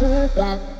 love.